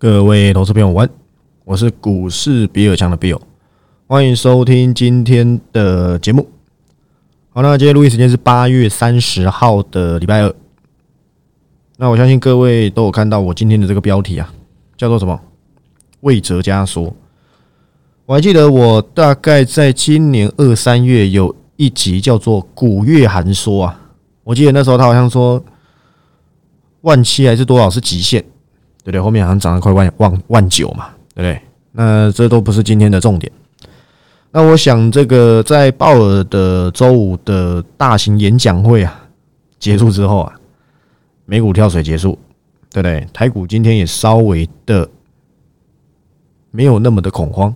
各位投资朋友，晚，我是股市比尔强的 Bill，欢迎收听今天的节目。好，那今天录音时间是八月三十号的礼拜二。那我相信各位都有看到我今天的这个标题啊，叫做什么？魏哲家说。我还记得我大概在今年二三月有一集叫做《古月寒说》啊，我记得那时候他好像说万七还是多少是极限。对不对？后面好像涨了快万万万九嘛，对不对？那这都不是今天的重点。那我想，这个在鲍尔的周五的大型演讲会啊结束之后啊，美股跳水结束，对不对？台股今天也稍微的没有那么的恐慌。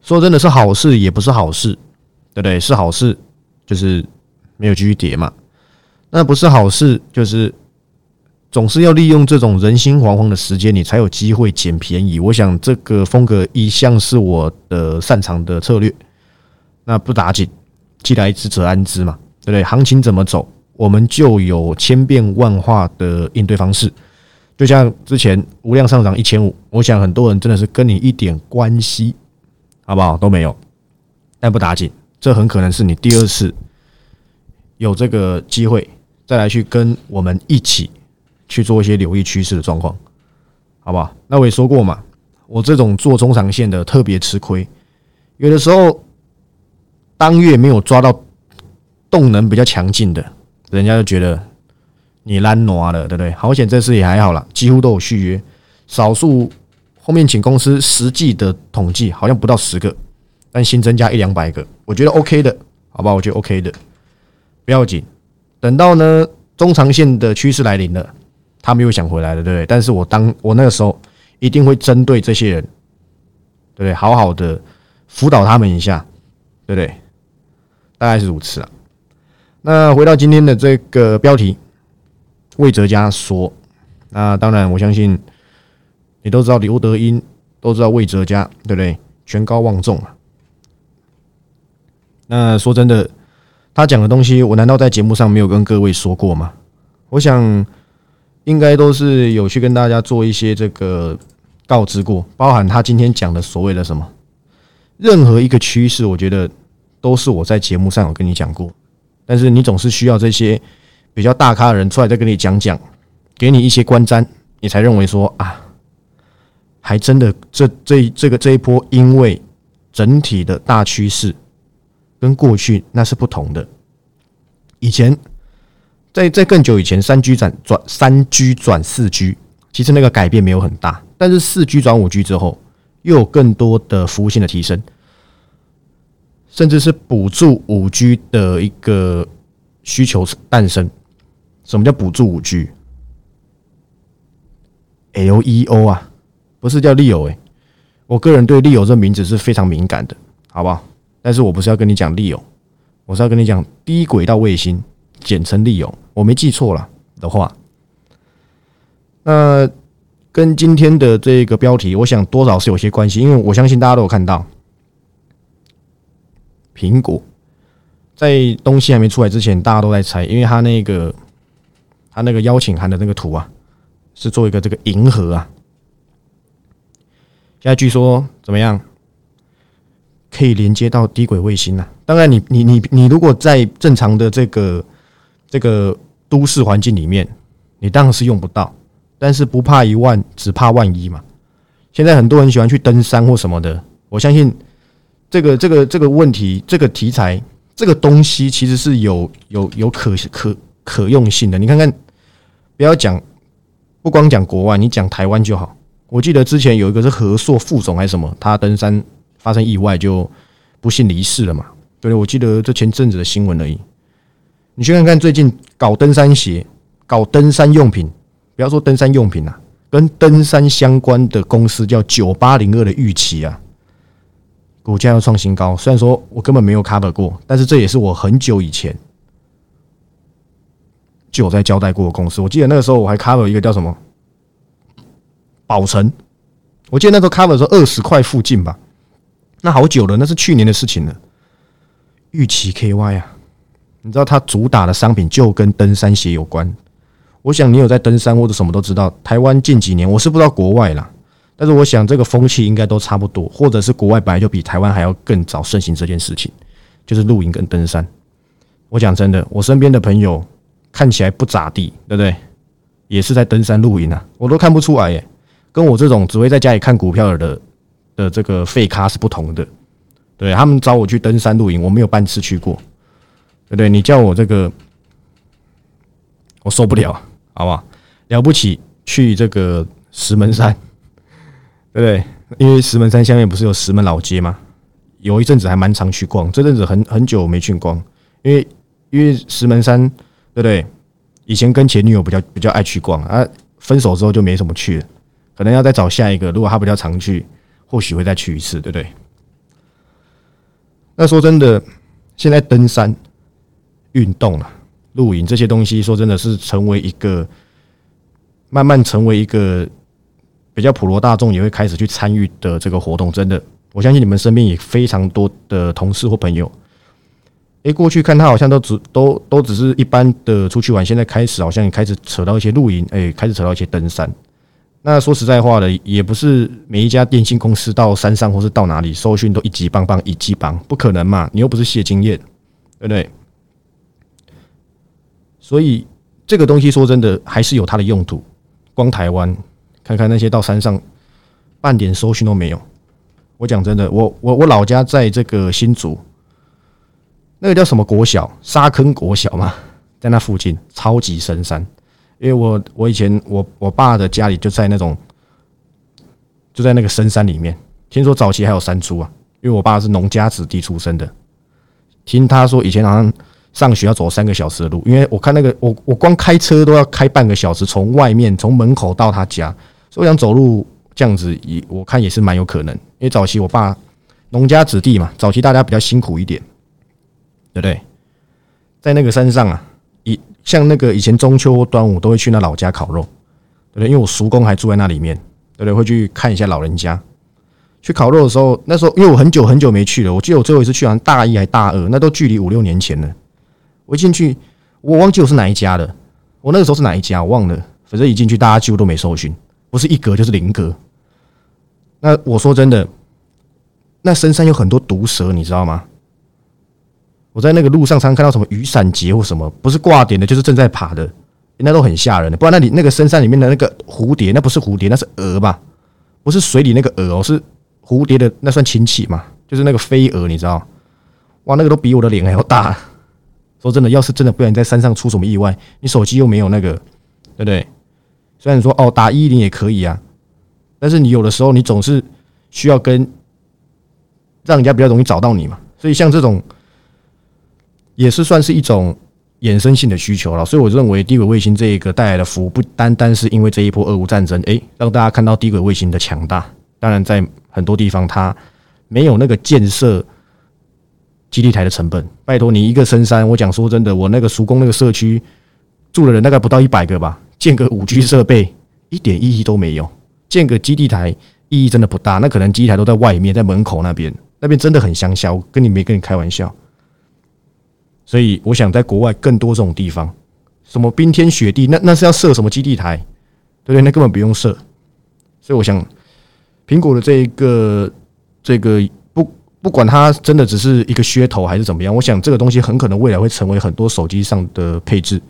说真的是好事，也不是好事，对不对？是好事，就是没有继续跌嘛。那不是好事，就是。总是要利用这种人心惶惶的时间，你才有机会捡便宜。我想这个风格一向是我的擅长的策略。那不打紧，既来之则安之嘛，对不对？行情怎么走，我们就有千变万化的应对方式。就像之前无量上涨一千五，我想很多人真的是跟你一点关系，好不好都没有。但不打紧，这很可能是你第二次有这个机会再来去跟我们一起。去做一些留意趋势的状况，好不好？那我也说过嘛，我这种做中长线的特别吃亏，有的时候当月没有抓到动能比较强劲的，人家就觉得你烂挪了，对不对？好险这次也还好了，几乎都有续约，少数后面请公司实际的统计好像不到十个，但新增加一两百个，我觉得 OK 的，好吧？我觉得 OK 的，不要紧，等到呢中长线的趋势来临了。他们又想回来了，对不对？但是我当我那个时候一定会针对这些人，对不对？好好的辅导他们一下，对不对？大概是如此啊。那回到今天的这个标题，魏哲家说，那当然我相信你都知道刘德英，都知道魏哲家，对不对？权高望重啊。那说真的，他讲的东西，我难道在节目上没有跟各位说过吗？我想。应该都是有去跟大家做一些这个告知过，包含他今天讲的所谓的什么，任何一个趋势，我觉得都是我在节目上有跟你讲过，但是你总是需要这些比较大咖的人出来再跟你讲讲，给你一些观瞻，你才认为说啊，还真的这这这个这一波，因为整体的大趋势跟过去那是不同的，以前。在在更久以前，三 G 转转三 G 转四 G，其实那个改变没有很大。但是四 G 转五 G 之后，又有更多的服务性的提升，甚至是补助五 G 的一个需求诞生。什么叫补助五 G？LEO 啊，不是叫 Leo 哎。我个人对 Leo 这名字是非常敏感的，好不好？但是我不是要跟你讲 Leo，我是要跟你讲低轨道卫星。简称利用，我没记错了的话，那跟今天的这个标题，我想多少是有些关系，因为我相信大家都有看到，苹果在东西还没出来之前，大家都在猜，因为他那个他那个邀请函的那个图啊，是做一个这个银河啊，现在据说怎么样？可以连接到低轨卫星啊。当然，你你你你如果在正常的这个这个都市环境里面，你当然是用不到，但是不怕一万，只怕万一嘛。现在很多人喜欢去登山或什么的，我相信这个这个这个问题，这个题材，这个东西其实是有有有可可可用性的。你看看，不要讲，不光讲国外，你讲台湾就好。我记得之前有一个是和硕副总还是什么，他登山发生意外就不幸离世了嘛。对，我记得这前阵子的新闻而已。你去看看最近搞登山鞋、搞登山用品，不要说登山用品啊，跟登山相关的公司叫九八零二的预期啊，股价要创新高。虽然说我根本没有 cover 过，但是这也是我很久以前就有在交代过的公司。我记得那个时候我还 cover 一个叫什么宝成，我记得那时候 cover 说二十块附近吧，那好久了，那是去年的事情了。预期 KY 啊。你知道它主打的商品就跟登山鞋有关。我想你有在登山或者什么都知道。台湾近几年，我是不知道国外啦，但是我想这个风气应该都差不多，或者是国外本来就比台湾还要更早盛行这件事情，就是露营跟登山。我讲真的，我身边的朋友看起来不咋地，对不对？也是在登山露营啊，我都看不出来耶。跟我这种只会在家里看股票的的这个废咖是不同的。对他们找我去登山露营，我没有半次去过，对不对？你叫我这个，我受不了，好不好？了不起去这个石门山，对不对？因为石门山下面不是有石门老街吗？有一阵子还蛮常去逛，这阵子很很久没去逛，因为因为石门山，对不对？以前跟前女友比较比较爱去逛啊，分手之后就没什么去了，可能要再找下一个。如果他比较常去，或许会再去一次，对不对？那说真的，现在登山、运动啊、露营这些东西，说真的是成为一个慢慢成为一个比较普罗大众也会开始去参与的这个活动。真的，我相信你们身边也非常多的同事或朋友，诶，过去看他好像都只都都只是一般的出去玩，现在开始好像也开始扯到一些露营，诶，开始扯到一些登山。那说实在话的，也不是每一家电信公司到山上或是到哪里搜讯都一级棒棒一级棒，不可能嘛？你又不是谢经验，对不对？所以这个东西说真的还是有它的用途。光台湾看看那些到山上半点搜寻都没有，我讲真的，我我我老家在这个新竹，那个叫什么国小沙坑国小嘛，在那附近超级深山。因为我我以前我我爸的家里就在那种就在那个深山里面，听说早期还有山猪啊。因为我爸是农家子弟出身的，听他说以前好像上学要走三个小时的路，因为我看那个我我光开车都要开半个小时，从外面从门口到他家，所以我想走路这样子也我看也是蛮有可能。因为早期我爸农家子弟嘛，早期大家比较辛苦一点，对不对？在那个山上啊。以像那个以前中秋或端午都会去那老家烤肉，对不对？因为我叔公还住在那里面，对不对？会去看一下老人家。去烤肉的时候，那时候因为我很久很久没去了，我记得我最后一次去好像大一还大二，那都距离五六年前了。我一进去，我忘记我是哪一家的，我那个时候是哪一家我忘了。反正一进去，大家几乎都没搜寻，不是一格就是零格。那我说真的，那深山有很多毒蛇，你知道吗？我在那个路上常看到什么雨伞节或什么，不是挂点的，就是正在爬的，那都很吓人的。不然那里那个深山里面的那个蝴蝶，那不是蝴蝶，那是蛾吧？不是水里那个蛾哦，是蝴蝶的，那算亲戚嘛？就是那个飞蛾，你知道？哇，那个都比我的脸还要大。说真的，要是真的不然在山上出什么意外，你手机又没有那个，对不对？虽然说哦打一零也可以啊，但是你有的时候你总是需要跟让人家比较容易找到你嘛。所以像这种。也是算是一种衍生性的需求了，所以我认为低轨卫星这一个带来的服务，不单单是因为这一波俄乌战争，诶，让大家看到低轨卫星的强大。当然，在很多地方它没有那个建设基地台的成本。拜托你一个深山，我讲说真的，我那个熟工那个社区住的人大概不到一百个吧，建个五 G 设备一点意义都没有，建个基地台意义真的不大。那可能基地台都在外面，在门口那边，那边真的很乡下，我跟你没跟你开玩笑。所以我想在国外更多这种地方，什么冰天雪地，那那是要设什么基地台，对不对？那根本不用设。所以我想，苹果的这一个这个不管它真的只是一个噱头还是怎么样，我想这个东西很可能未来会成为很多手机上的配置，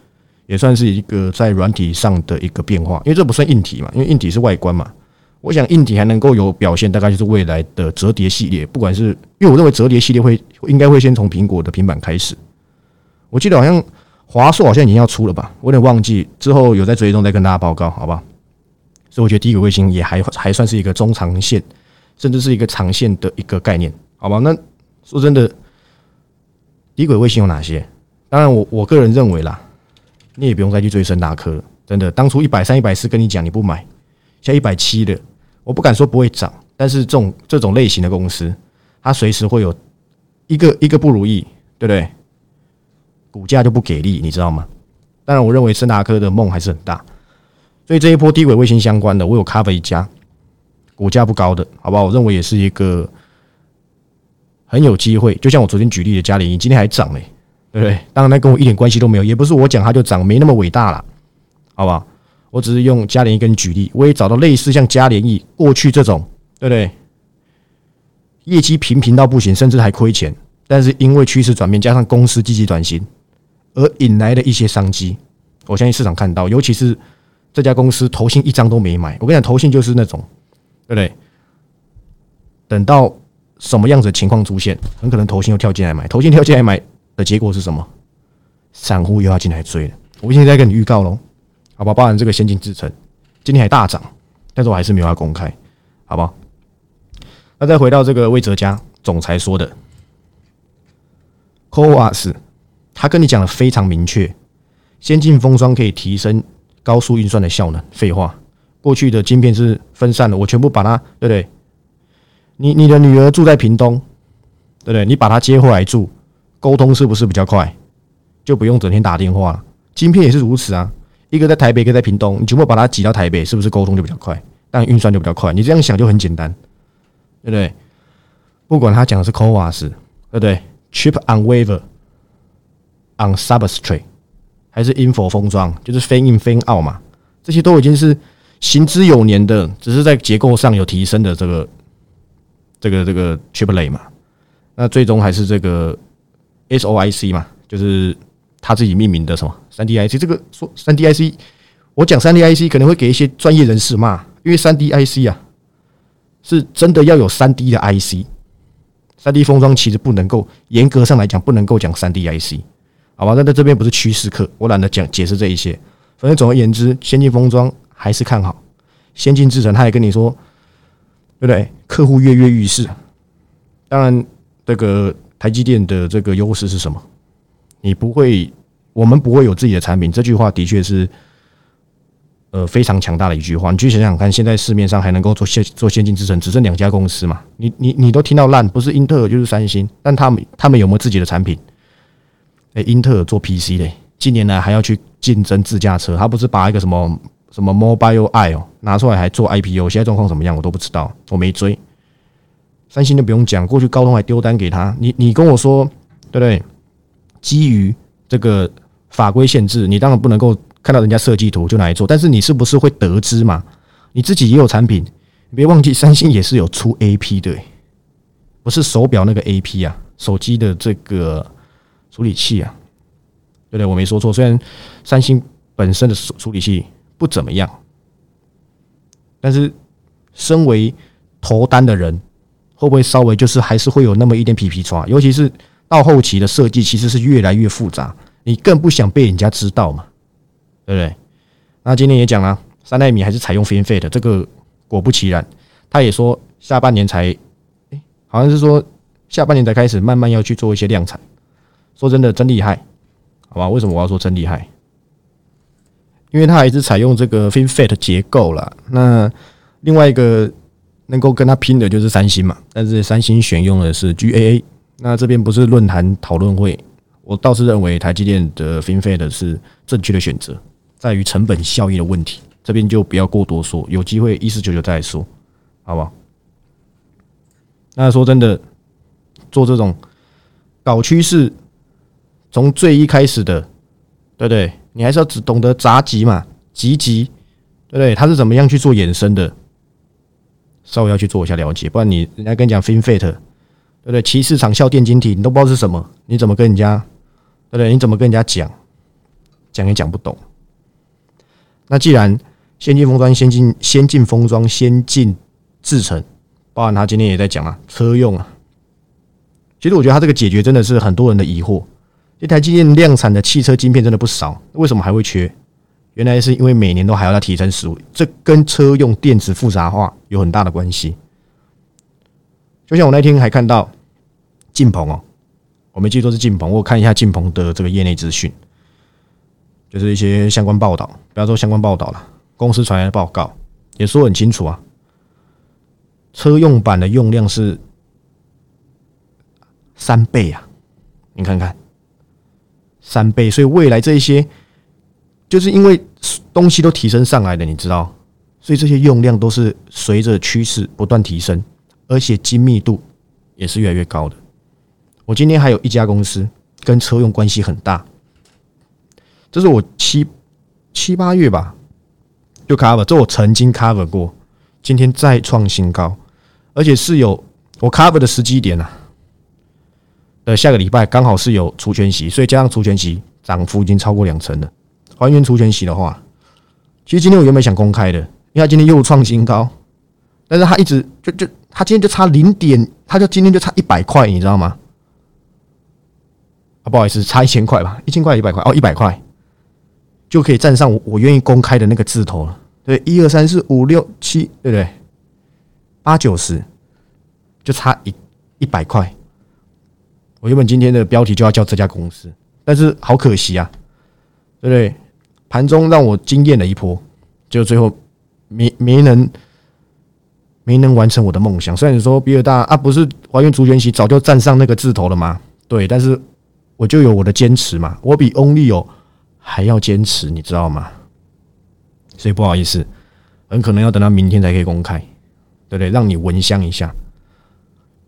也算是一个在软体上的一个变化。因为这不算硬体嘛，因为硬体是外观嘛。我想硬体还能够有表现，大概就是未来的折叠系列。不管是因为我认为折叠系列会应该会先从苹果的平板开始。我记得好像华硕好像已经要出了吧，我有点忘记。之后有在追踪再跟大家报告，好吧？所以我觉得低轨卫星也还还算是一个中长线，甚至是一个长线的一个概念，好吧？那说真的，低轨卫星有哪些？当然，我我个人认为啦，你也不用再去追深大科。真的，当初一百三、一百四跟你讲你不买，现在一百七的，我不敢说不会涨，但是这种这种类型的公司，它随时会有一个一个不如意，对不对？股价就不给力，你知道吗？当然，我认为森达科的梦还是很大，所以这一波低轨卫星相关的，我有咖啡一家，股价不高的，好吧？我认为也是一个很有机会。就像我昨天举例的嘉联，今天还涨嘞，对不对？当然，那跟我一点关系都没有，也不是我讲它就涨，没那么伟大了，好不好？我只是用嘉联益跟举例，我也找到类似像嘉联益过去这种，对不对？业绩平平到不行，甚至还亏钱，但是因为趋势转变，加上公司积极转型，而引来的一些商机。我相信市场看到，尤其是这家公司投信一张都没买。我跟你讲，投信就是那种，对不对？等到什么样子的情况出现，很可能投信又跳进来买。投信跳进来买的结果是什么？散户又要进来追了。我现在跟你预告喽，好吧？包含这个先进制程今天还大涨，但是我还是没有要公开，好不好？那再回到这个魏哲家总裁说的 c o a s 他跟你讲的非常明确，先进封装可以提升高速运算的效能。废话，过去的晶片是分散的，我全部把它，对不对？你你的女儿住在屏东，对不对？你把她接回来住，沟通是不是比较快？就不用整天打电话了。晶片也是如此啊，一个在台北，一个在屏东，你全部把它挤到台北，是不是沟通就比较快？但运算就比较快。你这样想就很简单。对不对？不管他讲的是 CoWAS，对不对？Chip on wafer on substrate，还是 info 封装，就是 fan in fan out 嘛，这些都已经是行之有年的，只是在结构上有提升的这个这个这个 chiplet 嘛。那最终还是这个 SOIC 嘛，就是他自己命名的什么三 D IC。这个说三 D IC，我讲三 D IC 可能会给一些专业人士骂，因为三 D IC 啊。是真的要有三 D 的 IC，三 D 封装其实不能够严格上来讲不能够讲三 D IC，好吧？那在这边不是趋势课，我懒得讲解释这一些。反正总而言之，先进封装还是看好，先进制程他也跟你说，对不对？客户跃跃欲试。当然，这个台积电的这个优势是什么？你不会，我们不会有自己的产品。这句话的确是。呃，非常强大的一句话，你去想想看，现在市面上还能够做先做先进制程，只剩两家公司嘛？你你你都听到烂，不是英特尔就是三星，但他们他们有没有自己的产品？哎，英特尔做 PC 嘞，近年来还要去竞争自驾车，他不是把一个什么什么 Mobile I 哦拿出来还做 IPO，现在状况怎么样我都不知道，我没追。三星就不用讲，过去高通还丢单给他，你你跟我说对不对？基于这个法规限制，你当然不能够。看到人家设计图就拿来做，但是你是不是会得知嘛？你自己也有产品，你别忘记三星也是有出 A P 的，不是手表那个 A P 啊，手机的这个处理器啊，对不对？我没说错，虽然三星本身的处理器不怎么样，但是身为投单的人，会不会稍微就是还是会有那么一点皮皮抓？尤其是到后期的设计其实是越来越复杂，你更不想被人家知道嘛？对不对？那今天也讲了，三纳米还是采用 FinFET，这个果不其然，他也说下半年才，哎，好像是说下半年才开始慢慢要去做一些量产。说真的，真厉害，好吧？为什么我要说真厉害？因为它还是采用这个 FinFET 结构了。那另外一个能够跟他拼的就是三星嘛，但是三星选用的是 GAA。那这边不是论坛讨论会，我倒是认为台积电的 FinFET 是正确的选择。在于成本效益的问题，这边就不要过多说，有机会一四九九再说，好不好？那说真的，做这种搞趋势，从最一开始的，对不对？你还是要只懂得杂集嘛，集集，对不对？它是怎么样去做衍生的？稍微要去做一下了解，不然你人家跟你讲 FinFET，对不对？其市场效电晶体，你都不知道是什么，你怎么跟人家，对不对？你怎么跟人家讲？讲也讲不懂。那既然先进封装、先进先进封装、先进制程，包含他今天也在讲啊，车用啊，其实我觉得他这个解决真的是很多人的疑惑。这台积电量产的汽车晶片真的不少，为什么还会缺？原来是因为每年都还要提升十五，这跟车用电子复杂化有很大的关系。就像我那天还看到晋鹏哦，我没记错是晋鹏，我看一下晋鹏的这个业内资讯。就是一些相关报道，不要说相关报道了，公司传来的报告也说很清楚啊。车用版的用量是三倍啊，你看看三倍，所以未来这一些就是因为东西都提升上来的，你知道，所以这些用量都是随着趋势不断提升，而且精密度也是越来越高的。我今天还有一家公司跟车用关系很大。这是我七七八月吧，就 cover，这我曾经 cover 过，今天再创新高，而且是有我 cover 的时机点啊。的下个礼拜刚好是有除权息，所以加上除权息，涨幅已经超过两成了。还原除权息的话，其实今天我原本想公开的，因为他今天又创新高，但是他一直就就他今天就差零点，他就今天就差一百块，你知道吗？啊，不好意思，差一千块吧，一千块一百块哦，一百块就可以站上我我愿意公开的那个字头了。对，一二三四五六七，对不对？八九十，就差一一百块。我原本今天的标题就要叫这家公司，但是好可惜啊，对不对？盘中让我惊艳了一波，就最后没没能没能完成我的梦想。虽然你说比尔大啊，不是怀孕足全席早就站上那个字头了吗？对，但是我就有我的坚持嘛，我比 Only 有还要坚持，你知道吗？所以不好意思，很可能要等到明天才可以公开，对不对？让你闻香一下。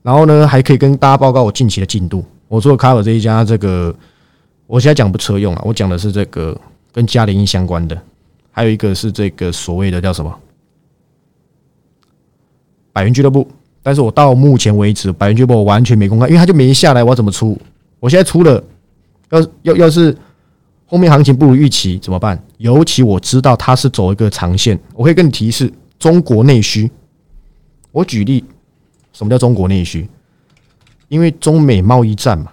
然后呢，还可以跟大家报告我近期的进度。我做 cover 这一家，这个我现在讲不车用啊，我讲的是这个跟嘉联益相关的，还有一个是这个所谓的叫什么百元俱乐部。但是我到目前为止，百元俱乐部我完全没公开，因为它就没下来，我怎么出？我现在出了，要要要是后面行情不如预期怎么办？尤其我知道它是走一个长线，我可以跟你提示中国内需。我举例。什么叫中国内需？因为中美贸易战嘛，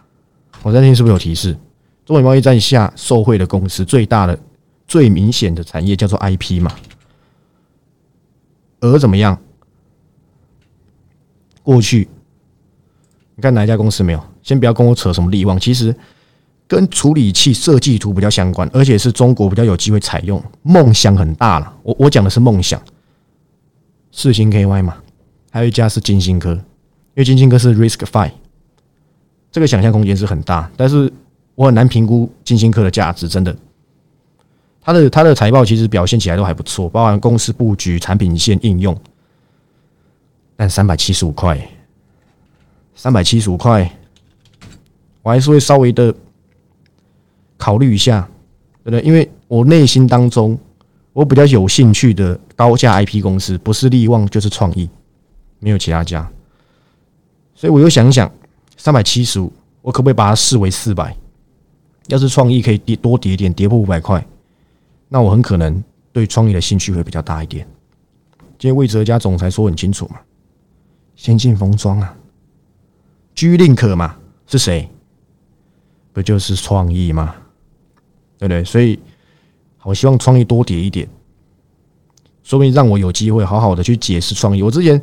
我在听是不是有提示？中美贸易战下受惠的公司最大的、最明显的产业叫做 IP 嘛。而怎么样？过去你看哪一家公司没有？先不要跟我扯什么利旺，其实跟处理器设计图比较相关，而且是中国比较有机会采用，梦想很大了。我我讲的是梦想，四星 KY 嘛。还有一家是金星科，因为金星科是 Risk Five，这个想象空间是很大，但是我很难评估金星科的价值，真的。它的它的财报其实表现起来都还不错，包含公司布局、产品线应用。但三百七十五块，三百七十五块，我还是会稍微的考虑一下，对不对？因为我内心当中，我比较有兴趣的高价 IP 公司，不是利旺就是创意。没有其他家，所以我又想一想，三百七十五，我可不可以把它视为四百？要是创意可以跌多跌点，跌破五百块，那我很可能对创意的兴趣会比较大一点。今天魏哲家总裁说很清楚嘛，先进封装啊，居令可嘛，是谁？不就是创意吗？对不对？所以，我希望创意多跌一点，说不定让我有机会好好的去解释创意。我之前。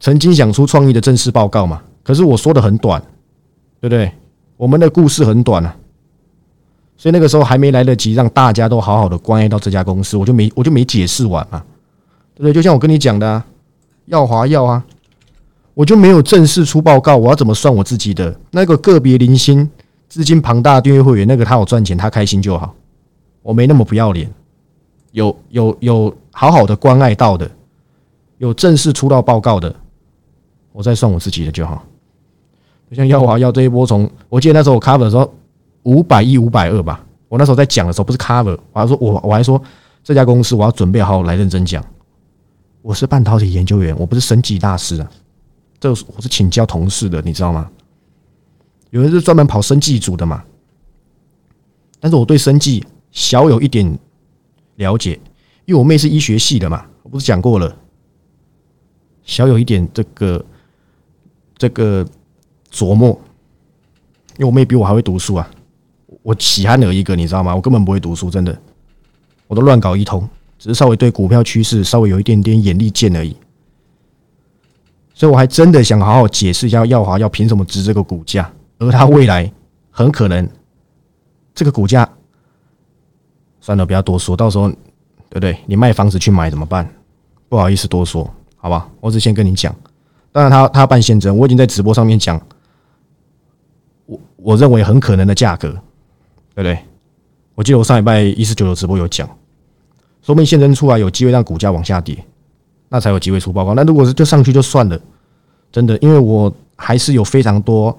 曾经想出创意的正式报告嘛？可是我说的很短，对不对？我们的故事很短啊，所以那个时候还没来得及让大家都好好的关爱到这家公司，我就没我就没解释完嘛，对不对？就像我跟你讲的，耀华耀啊，我就没有正式出报告，我要怎么算我自己的那个个别零星资金庞大的订阅会员？那个他有赚钱，他开心就好，我没那么不要脸，有有有好好的关爱到的，有正式出到报告的。我再算我自己的就好，就像耀华耀这一波从，我记得那时候我 cover 的时候五百一五百二吧，我那时候在讲的时候不是 cover，我还说我我还说这家公司我要准备好来认真讲，我是半导体研究员，我不是升级大师啊，这我是请教同事的，你知道吗？有人是专门跑生技组的嘛，但是我对生技小有一点了解，因为我妹是医学系的嘛，我不是讲过了，小有一点这个。这个琢磨，因为我妹比我还会读书啊，我喜憨儿一个，你知道吗？我根本不会读书，真的，我都乱搞一通，只是稍微对股票趋势稍微有一点点眼力见而已。所以我还真的想好好解释一下耀华要凭什么值这个股价，而它未来很可能这个股价，算了，不要多说，到时候对不对？你卖房子去买怎么办？不好意思多说，好吧？我只先跟你讲。当然，他他办现增，我已经在直播上面讲，我我认为很可能的价格，对不对？我记得我上礼拜一四九九直播有讲，说明现增出来有机会让股价往下跌，那才有机会出报告。那如果是就上去就算了，真的，因为我还是有非常多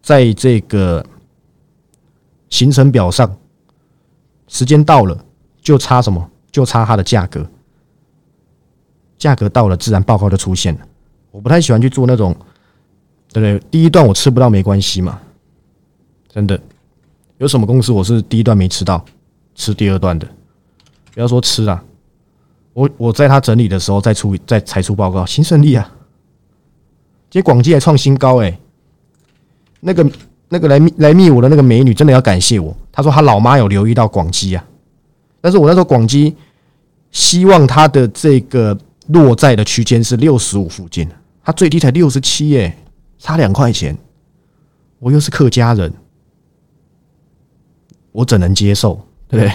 在这个行程表上，时间到了就差什么，就差它的价格，价格到了，自然报告就出现了。我不太喜欢去做那种，对不对？第一段我吃不到没关系嘛，真的。有什么公司我是第一段没吃到，吃第二段的？不要说吃啊，我我在他整理的时候再出再才出报告，新胜利啊，今天广基还创新高哎，那个那个来来密我的那个美女真的要感谢我，她说她老妈有留意到广基啊，但是我那时候广基希望它的这个落在的区间是六十五附近，它最低才六十七耶，差两块钱，我又是客家人。我怎能接受，对不对？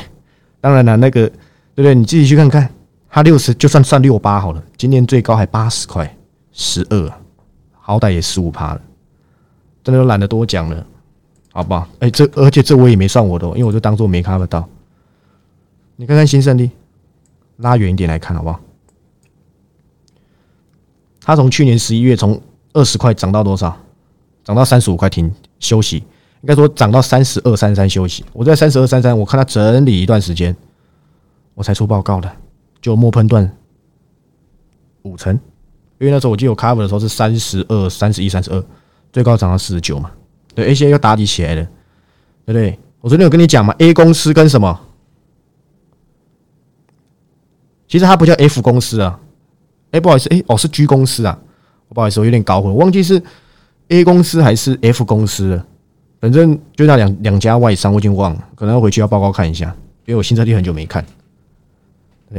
当然了，那个对不对？你自己去看看，它六十就算算六八好了，今年最高还八十块，十二，好歹也十五趴了，真的都懒得多讲了，好不好？哎，这而且这我也没算我的，因为我就当做没看得到。你看看新胜利，拉远一点来看好不好？它从去年十一月从二十块涨到多少？涨到三十五块停休息。应该说涨到三十二三三休息，我在三十二三三，我看它整理一段时间，我才出报告的，就末喷段五成，因为那时候我记得我 cover 的时候是三十二、三十一、三十二，最高涨到四十九嘛。对，A 现在又打底起来了，对不对？我昨天有跟你讲嘛，A 公司跟什么？其实它不叫 F 公司啊，哎，不好意思，哎，哦是 G 公司啊，不好意思，我有点搞混，忘记是 A 公司还是 F 公司了。反正就那两两家外商，我已经忘了，可能要回去要报告看一下，因为我新车店很久没看。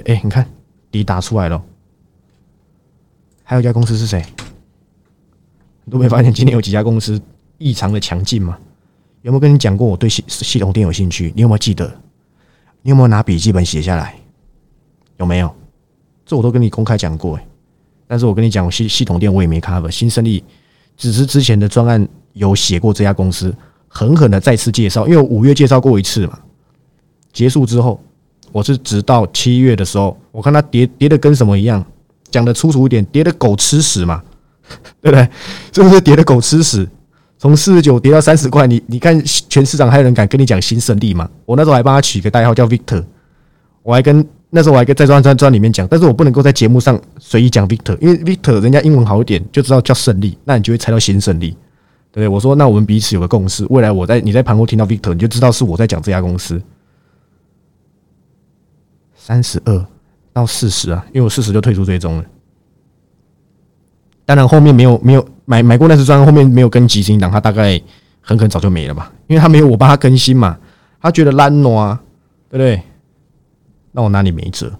哎，你看底打出来了，还有一家公司是谁？你都没发现今天有几家公司异常的强劲吗？有没有跟你讲过我对系系统店有兴趣？你有没有记得？你有没有拿笔记本写下来？有没有？这我都跟你公开讲过哎。但是我跟你讲，我系系统店我也没 cover，新胜利只是之前的专案有写过这家公司。狠狠的再次介绍，因为五月介绍过一次嘛，结束之后，我是直到七月的时候，我看他跌跌的跟什么一样，讲的粗俗一点，跌的狗吃屎嘛，对不对？是不是跌的狗吃屎？从四十九跌到三十块，你你看全市场还有人敢跟你讲新胜利吗？我那时候还帮他取个代号叫 Victor，我还跟那时候我还跟在专专专里面讲，但是我不能够在节目上随意讲 Victor，因为 Victor 人家英文好一点，就知道叫胜利，那你就会猜到新胜利。对不对，我说那我们彼此有个共识，未来我在你在盘后听到 Victor，你就知道是我在讲这家公司。三十二到四十啊，因为我四十就退出追踪了。当然后面没有没有买买过那支专，后面没有跟吉星档，他大概很可能早就没了吧，因为他没有我帮他更新嘛，他觉得烂啊，对不对？那我拿你没辙。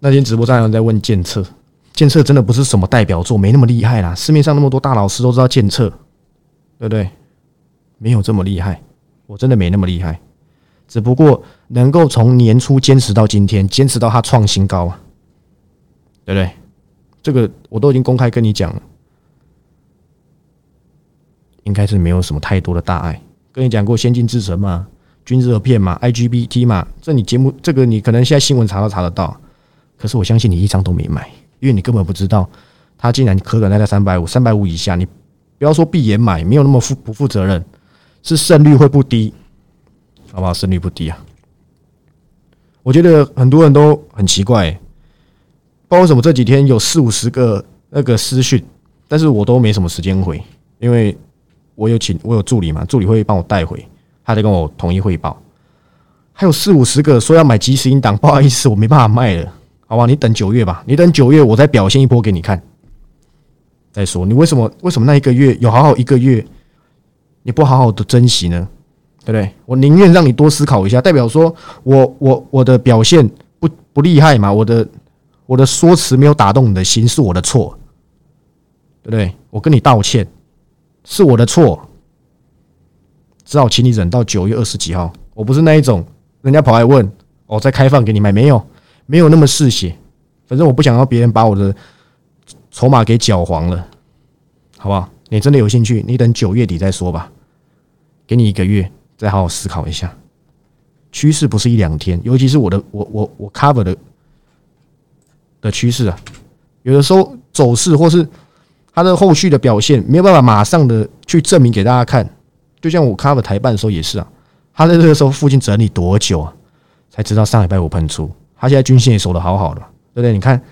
那天直播上有人在问监测。监测真的不是什么代表作，没那么厉害啦。市面上那么多大老师都知道监测，对不对？没有这么厉害，我真的没那么厉害。只不过能够从年初坚持到今天，坚持到它创新高啊，对不对？这个我都已经公开跟你讲了，应该是没有什么太多的大碍。跟你讲过先进制程嘛，均热片嘛，IGBT 嘛，这你节目这个你可能现在新闻查都查得到，可是我相信你一张都没买。因为你根本不知道，它竟然可可在在三百五、三百五以下，你不要说闭眼买，没有那么负不负责任，是胜率会不低，好不好？胜率不低啊！我觉得很多人都很奇怪，不知道为什么这几天有四五十个那个私讯，但是我都没什么时间回，因为我有请我有助理嘛，助理会帮我带回，他得跟我统一汇报。还有四五十个说要买即时音档，不好意思，我没办法卖了。好吧，你等九月吧，你等九月，我再表现一波给你看。再说，你为什么为什么那一个月有好好一个月，你不好好的珍惜呢？对不对？我宁愿让你多思考一下，代表说我我我的表现不不厉害嘛？我的我的说辞没有打动你的心，是我的错，对不对？我跟你道歉，是我的错，只好请你忍到九月二十几号。我不是那一种，人家跑来问，我再开放给你买，没有。没有那么嗜血，反正我不想要别人把我的筹码给搅黄了，好不好？你真的有兴趣，你等九月底再说吧，给你一个月，再好好思考一下。趋势不是一两天，尤其是我的我我我 cover 的的趋势啊，有的时候走势或是它的后续的表现没有办法马上的去证明给大家看，就像我 cover 台办的时候也是啊，他在这个时候附近整理多久啊，才知道上礼拜五喷出。他现在均线也守的好好的，对不对？你看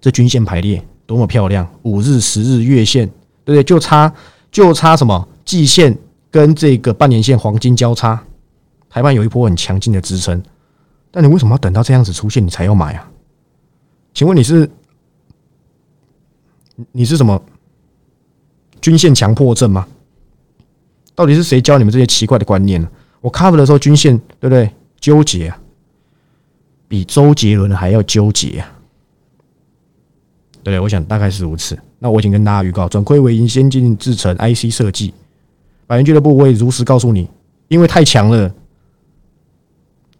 这均线排列多么漂亮，五日、十日、月线，对不对？就差就差什么季线跟这个半年线黄金交叉，台湾有一波很强劲的支撑。但你为什么要等到这样子出现你才要买啊？请问你是你是什么均线强迫症吗？到底是谁教你们这些奇怪的观念呢？我 cover 的时候均线对不对？纠结啊，比周杰伦还要纠结啊！对对？我想大概是如此。那我已经跟大家预告，转亏为盈，先进制成 IC 设计，百元俱乐部我也如实告诉你，因为太强了。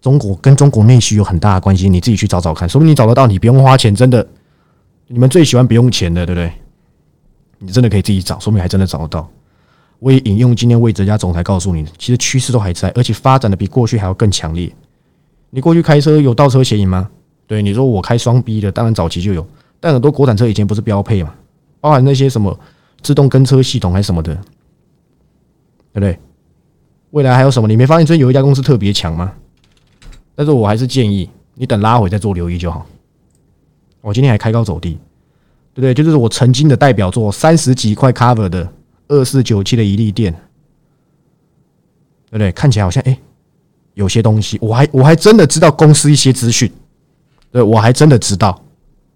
中国跟中国内需有很大的关系，你自己去找找看，说不定你找得到，你不用花钱，真的，你们最喜欢不用钱的，对不对？你真的可以自己找，说明还真的找得到。我也引用今天魏哲家总裁告诉你，其实趋势都还在，而且发展的比过去还要更强烈。你过去开车有倒车嫌疑吗？对，你说我开双 B 的，当然早期就有，但很多国产车以前不是标配嘛，包含那些什么自动跟车系统还是什么的，对不对？未来还有什么？你没发现最近有一家公司特别强吗？但是我还是建议你等拉回再做留意就好。我今天还开高走低，对不对？就是我曾经的代表作三十几块 cover 的二四九七的一利店，对不对？看起来好像哎，有些东西，我还我还真的知道公司一些资讯，对我还真的知道。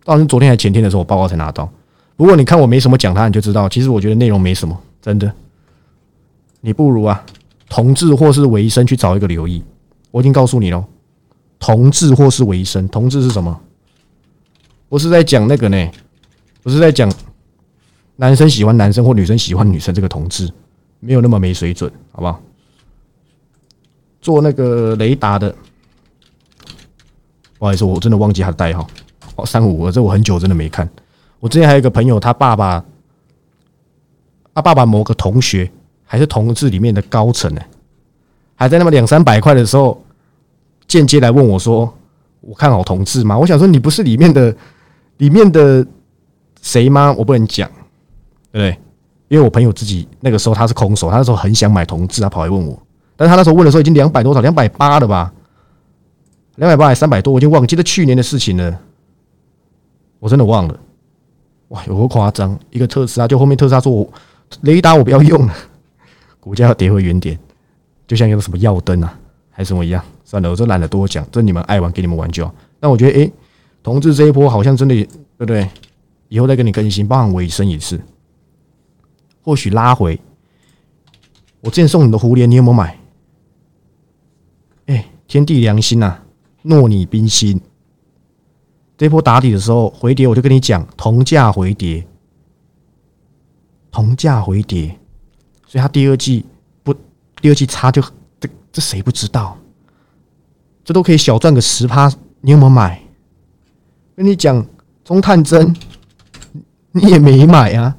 到是昨天还前天的时候，我报告才拿到。不过你看我没什么讲它，你就知道，其实我觉得内容没什么，真的。你不如啊，同志或是维生去找一个留意。我已经告诉你了。同志或是维生，同志是什么？不是在讲那个呢，不是在讲男生喜欢男生或女生喜欢女生这个同志，没有那么没水准，好不好？做那个雷达的，不好意思，我真的忘记他的代号哦，三五五，这我很久真的没看。我之前还有一个朋友，他爸爸，他爸爸某个同学还是同志里面的高层呢，还在那么两三百块的时候。间接来问我说：“我看好同志吗？”我想说：“你不是里面的里面的谁吗？”我不能讲，对不对？因为我朋友自己那个时候他是空手，他那时候很想买同志，他跑来问我。但是他那时候问的时候已经两百多少，两百八了吧？两百八还三百多，我已经忘记了去年的事情了。我真的忘了。哇，有多夸张？一个特斯拉，就后面特斯拉说：“我雷达我不要用了，股价要跌回原点，就像一个什么耀灯啊，还是什么一样。”算了，我就懒得多讲，这你们爱玩给你们玩就好。但我觉得，诶，同志这一波好像真的，对不对？以后再跟你更新，包含尾声也是，或许拉回。我之前送你的蝴蝶，你有没有买？哎，天地良心呐，诺你冰心。这波打底的时候回跌，我就跟你讲，同价回跌，同价回跌，所以它第二季不，第二季差就这这谁不知道？这都可以小赚个十趴，你有没有买？跟你讲，中探针，你也没买啊。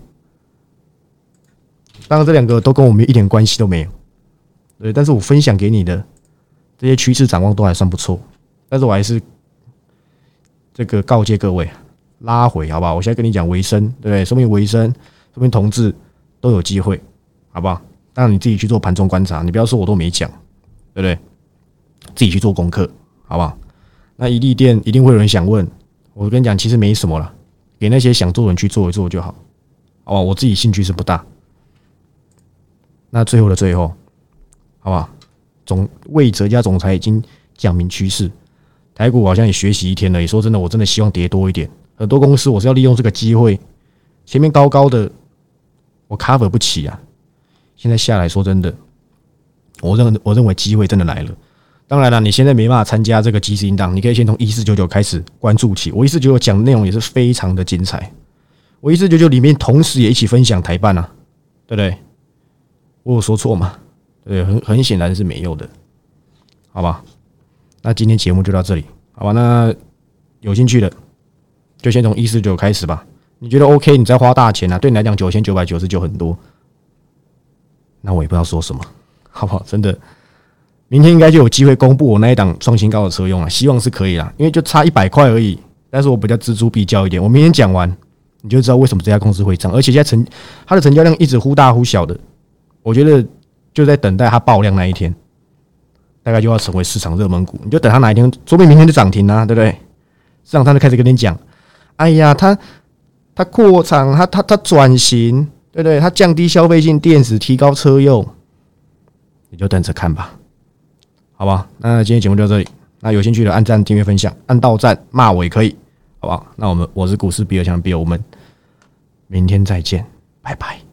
当然，这两个都跟我们一点关系都没有。对，但是我分享给你的这些趋势展望都还算不错。但是我还是这个告诫各位，拉回好不好？我现在跟你讲维生，对不对？说明维生，说明同志都有机会，好不好？当然你自己去做盘中观察，你不要说我都没讲，对不对？自己去做功课，好不好？那一利店一定会有人想问，我跟你讲，其实没什么了，给那些想做的人去做一做就好。好吧，我自己兴趣是不大。那最后的最后，好不好？总魏哲家总裁已经讲明趋势，台股好像也学习一天了。也说真的，我真的希望跌多一点。很多公司我是要利用这个机会，前面高高的我 cover 不起啊。现在下来说真的，我认我认为机会真的来了。当然了，你现在没办法参加这个即时音档，你可以先从一四九九开始关注起。我一四九九讲的内容也是非常的精彩。我一四九九里面同时也一起分享台办啊，对不对？我有说错吗？对，很很显然是没有的，好吧？那今天节目就到这里，好吧？那有兴趣的就先从一四九开始吧。你觉得 OK？你再花大钱啊？对你来讲九千九百九十九很多，那我也不知道说什么，好不好？真的。明天应该就有机会公布我那一档创新高的车用了，希望是可以啦，因为就差一百块而已。但是我比较锱铢必较一点，我明天讲完你就知道为什么这家公司会涨，而且现在成它的成交量一直忽大忽小的，我觉得就在等待它爆量那一天，大概就要成为市场热门股。你就等它哪一天，说不定明天就涨停啊，对不对？市场上就开始跟你讲，哎呀，它它扩厂，它它它转型，对不对？它降低消费性电子，提高车用，你就等着看吧，好吧？那今天节目就到这里，那有兴趣的按赞、订阅、分享，按到赞骂我也可以，好不好？那我们我是股市比尔强比尔，我们明天再见，拜拜。